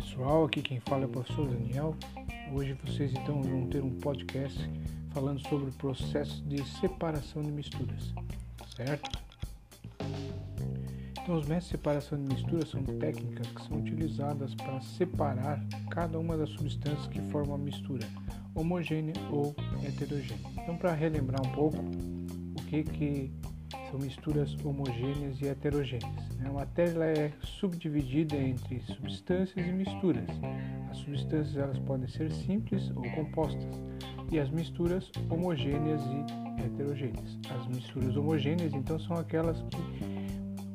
pessoal, aqui quem fala é o professor Daniel. Hoje vocês então vão ter um podcast falando sobre o processo de separação de misturas, certo? Então, os métodos de separação de misturas são técnicas que são utilizadas para separar cada uma das substâncias que formam a mistura, homogênea ou heterogênea. Então, para relembrar um pouco o que, que são misturas homogêneas e heterogêneas. Né? A matéria é subdividida entre substâncias e misturas. As substâncias elas podem ser simples ou compostas e as misturas homogêneas e heterogêneas. As misturas homogêneas então são aquelas que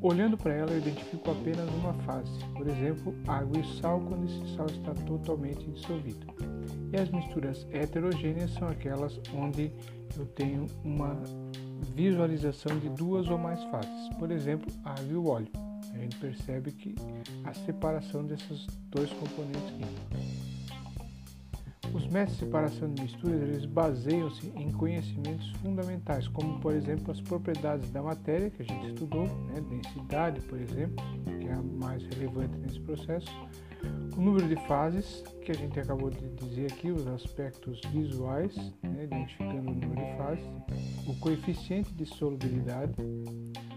Olhando para ela, eu identifico apenas uma fase, por exemplo, água e sal quando esse sal está totalmente dissolvido. E as misturas heterogêneas são aquelas onde eu tenho uma visualização de duas ou mais fases, por exemplo, água e o óleo. A gente percebe que a separação desses dois componentes químicos. Os métodos de separação de misturas eles baseiam-se em conhecimentos fundamentais, como por exemplo as propriedades da matéria que a gente estudou, né, densidade, por exemplo, que é a mais relevante nesse processo, o número de fases, que a gente acabou de dizer aqui, os aspectos visuais, né, identificando o número de fases, o coeficiente de solubilidade,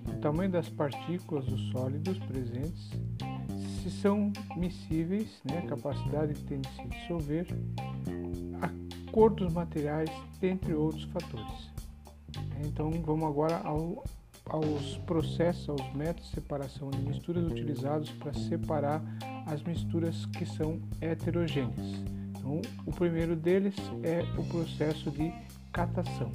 o tamanho das partículas dos sólidos presentes, se são miscíveis, né, a capacidade que tem de se dissolver, a cor dos materiais, dentre outros fatores. Então vamos agora ao, aos processos, aos métodos de separação de misturas utilizados para separar as misturas que são heterogêneas. Então, o primeiro deles é o processo de catação.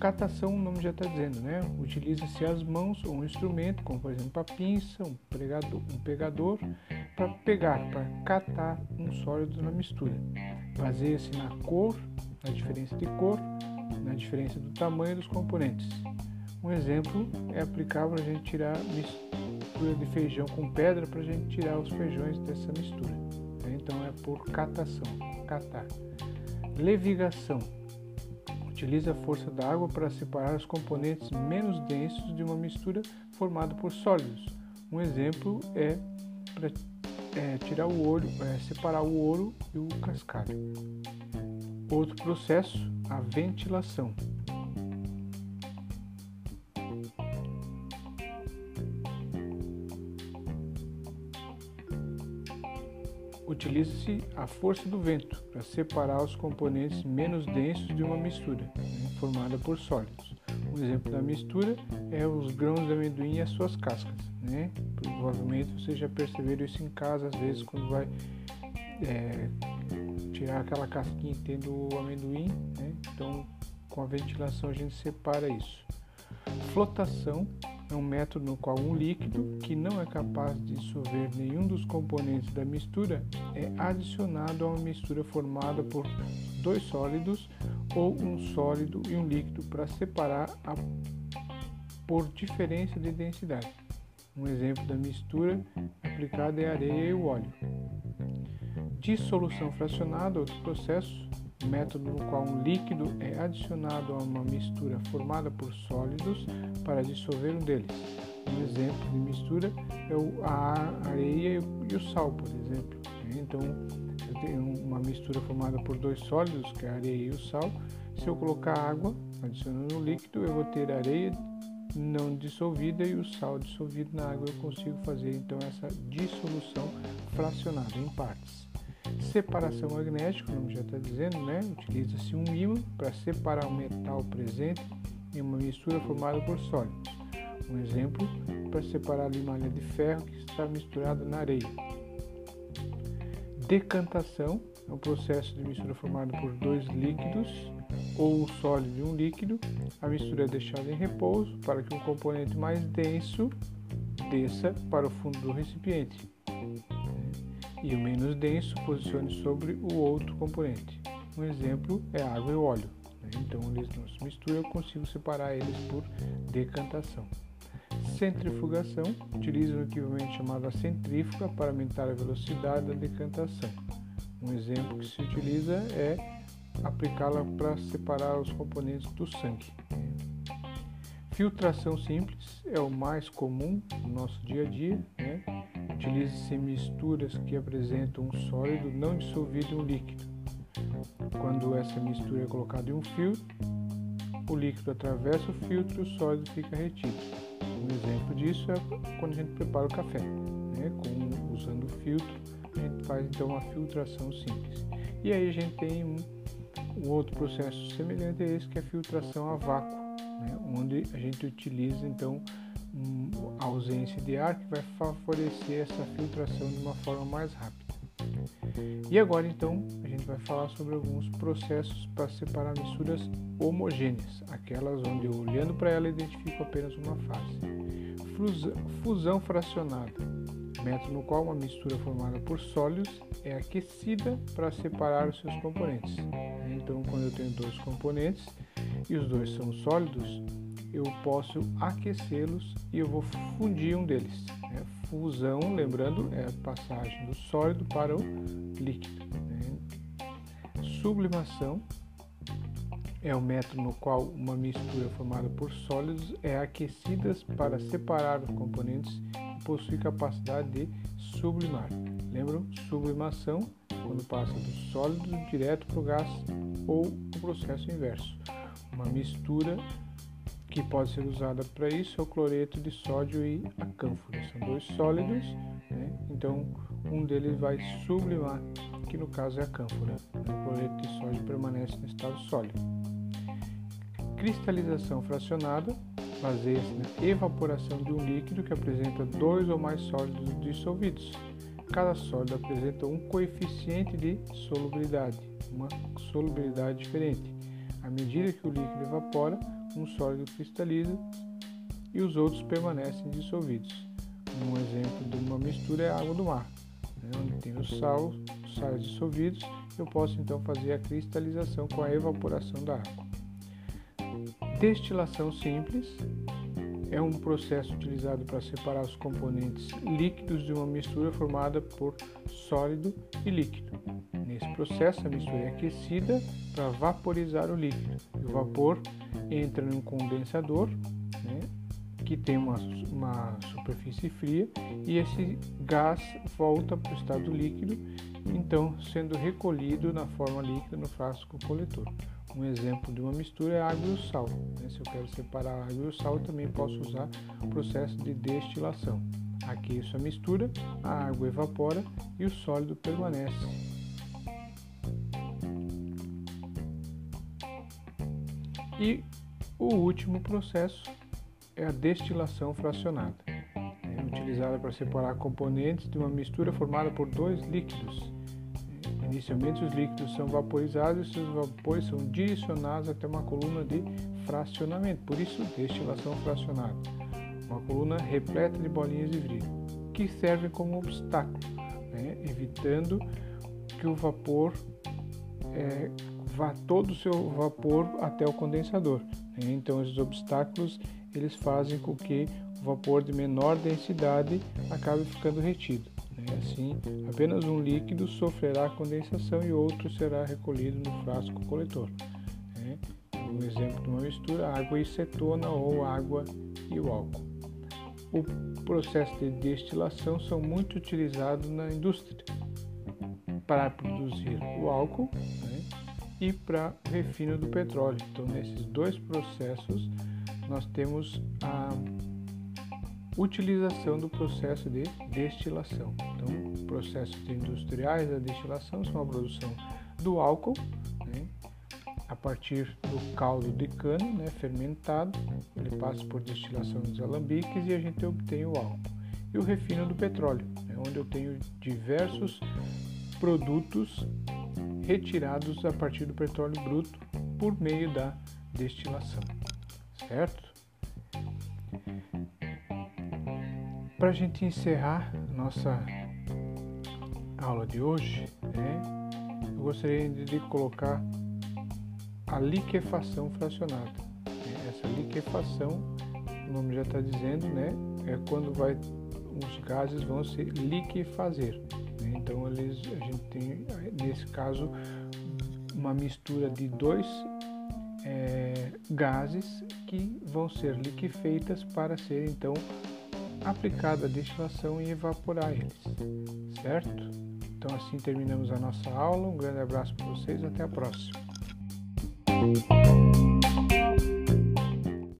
Catação, o nome já está dizendo, né? Utiliza-se as mãos ou um instrumento, como por exemplo a pinça, um pegador, um pegador para pegar, para catar um sólido na mistura. Baseia-se na cor, na diferença de cor, na diferença do tamanho dos componentes. Um exemplo é aplicável a gente tirar mistura de feijão com pedra para a gente tirar os feijões dessa mistura. Então é por catação, catar. Levigação. Utiliza a força da água para separar os componentes menos densos de uma mistura formada por sólidos. Um exemplo é para é, tirar o ouro, é, separar o ouro e o cascalho. Outro processo, a ventilação. Utiliza-se a força do vento para separar os componentes menos densos de uma mistura, né, formada por sólidos. Um exemplo da mistura é os grãos de amendoim e as suas cascas. Né? Provavelmente vocês já perceberam isso em casa, às vezes, quando vai é, tirar aquela casquinha que tem do amendoim. Né? Então, com a ventilação, a gente separa isso. Flotação é um método no qual um líquido que não é capaz de dissolver nenhum dos componentes da mistura é adicionado a uma mistura formada por dois sólidos ou um sólido e um líquido para separar a, por diferença de densidade. Um exemplo da mistura aplicada é a areia e o óleo. Dissolução fracionada, outro processo, método no qual um líquido é adicionado a uma mistura formada por sólidos para dissolver um deles. Um exemplo de mistura é a areia e o sal, por exemplo. Então, eu tenho uma mistura formada por dois sólidos, que é a areia e o sal. Se eu colocar água, adicionando o líquido, eu vou ter areia não dissolvida e o sal dissolvido na água. Eu consigo fazer então essa dissolução fracionada em partes. Separação magnética, o nome já está dizendo, né? Utiliza-se um ímã para separar o metal presente em uma mistura formada por sólidos. Um exemplo para separar a limalha de ferro que está misturada na areia. Decantação é um processo de mistura formado por dois líquidos ou um sólido e um líquido. A mistura é deixada em repouso para que um componente mais denso desça para o fundo do recipiente e o menos denso posicione sobre o outro componente. Um exemplo é água e óleo. Né? Então, eles não se misturam, eu consigo separar eles por decantação. Centrifugação utiliza um equipamento chamado centrífuga para aumentar a velocidade da decantação. Um exemplo que se utiliza é aplicá-la para separar os componentes do sangue. Filtração simples é o mais comum no nosso dia a dia. Né? Utilize-se misturas que apresentam um sólido não dissolvido em um líquido. Quando essa mistura é colocada em um filtro, o líquido atravessa o filtro e o sólido fica retido. Um exemplo disso é quando a gente prepara o café. Né? Com, usando o filtro, a gente faz então uma filtração simples. E aí a gente tem um, um outro processo semelhante a esse que é a filtração a vácuo, né? onde a gente utiliza então um, a ausência de ar que vai favorecer essa filtração de uma forma mais rápida. E agora então a gente vai falar sobre alguns processos para separar misturas homogêneas, aquelas onde eu olhando para ela identifico apenas uma fase. Fusão fracionada, método no qual uma mistura formada por sólidos é aquecida para separar os seus componentes. Então, quando eu tenho dois componentes e os dois são sólidos, eu posso aquecê-los e eu vou fundir um deles. Né? Fusão, lembrando, é a passagem do sólido para o líquido. Né? Sublimação é o método no qual uma mistura formada por sólidos é aquecida para separar os componentes e possui capacidade de sublimar. Lembram? Sublimação, quando passa do sólido direto para o gás, ou o processo inverso. Uma mistura que pode ser usada para isso é o cloreto de sódio e a cânfora. São dois sólidos, né? então um deles vai sublimar, que no caso é a cânfora. O cloreto de sódio permanece no estado sólido. Cristalização fracionada baseia-se na evaporação de um líquido que apresenta dois ou mais sólidos dissolvidos. Cada sólido apresenta um coeficiente de solubilidade, uma solubilidade diferente. À medida que o líquido evapora, um sólido cristaliza e os outros permanecem dissolvidos. Um exemplo de uma mistura é a água do mar, né, onde tem o sal, os sais dissolvidos, eu posso então fazer a cristalização com a evaporação da água. Destilação simples é um processo utilizado para separar os componentes líquidos de uma mistura formada por sólido e líquido. Nesse processo, a mistura é aquecida para vaporizar o líquido. O vapor entra num condensador, né, que tem uma, uma superfície fria, e esse gás volta para o estado líquido, então sendo recolhido na forma líquida no frasco coletor. Um exemplo de uma mistura é a água e o sal. Né? Se eu quero separar a água e o sal, também posso usar o processo de destilação. Aqueço a mistura, a água evapora e o sólido permanece. E o último processo é a destilação fracionada, é utilizada para separar componentes de uma mistura formada por dois líquidos Inicialmente, os líquidos são vaporizados e seus vapores são direcionados até uma coluna de fracionamento, por isso, destilação fracionada. Uma coluna repleta de bolinhas de vidro, que servem como obstáculo, né, evitando que o vapor é, vá todo o seu vapor até o condensador. Né? Então, esses obstáculos eles fazem com que o vapor de menor densidade acabe ficando retido. Assim, apenas um líquido sofrerá condensação e outro será recolhido no frasco coletor. Né? Um exemplo de uma mistura, água e cetona ou água e o álcool. O processo de destilação são muito utilizados na indústria para produzir o álcool né? e para refino do petróleo. Então, nesses dois processos, nós temos a utilização do processo de destilação. Então, processos industriais da destilação são a produção do álcool, né, a partir do caldo de cana, né, fermentado, ele passa por destilação dos alambiques e a gente obtém o álcool. E o refino do petróleo, né, onde eu tenho diversos produtos retirados a partir do petróleo bruto por meio da destilação, certo? Para a gente encerrar nossa aula de hoje, né, eu gostaria de colocar a liquefação fracionada. Essa liquefação, o nome já está dizendo, né, é quando vai, os gases vão se liquefazer. Né? Então eles, a gente tem nesse caso uma mistura de dois é, gases que vão ser liquefeitas para ser então aplicada a destilação e evaporar eles, certo? Então assim terminamos a nossa aula. Um grande abraço para vocês, até a próxima.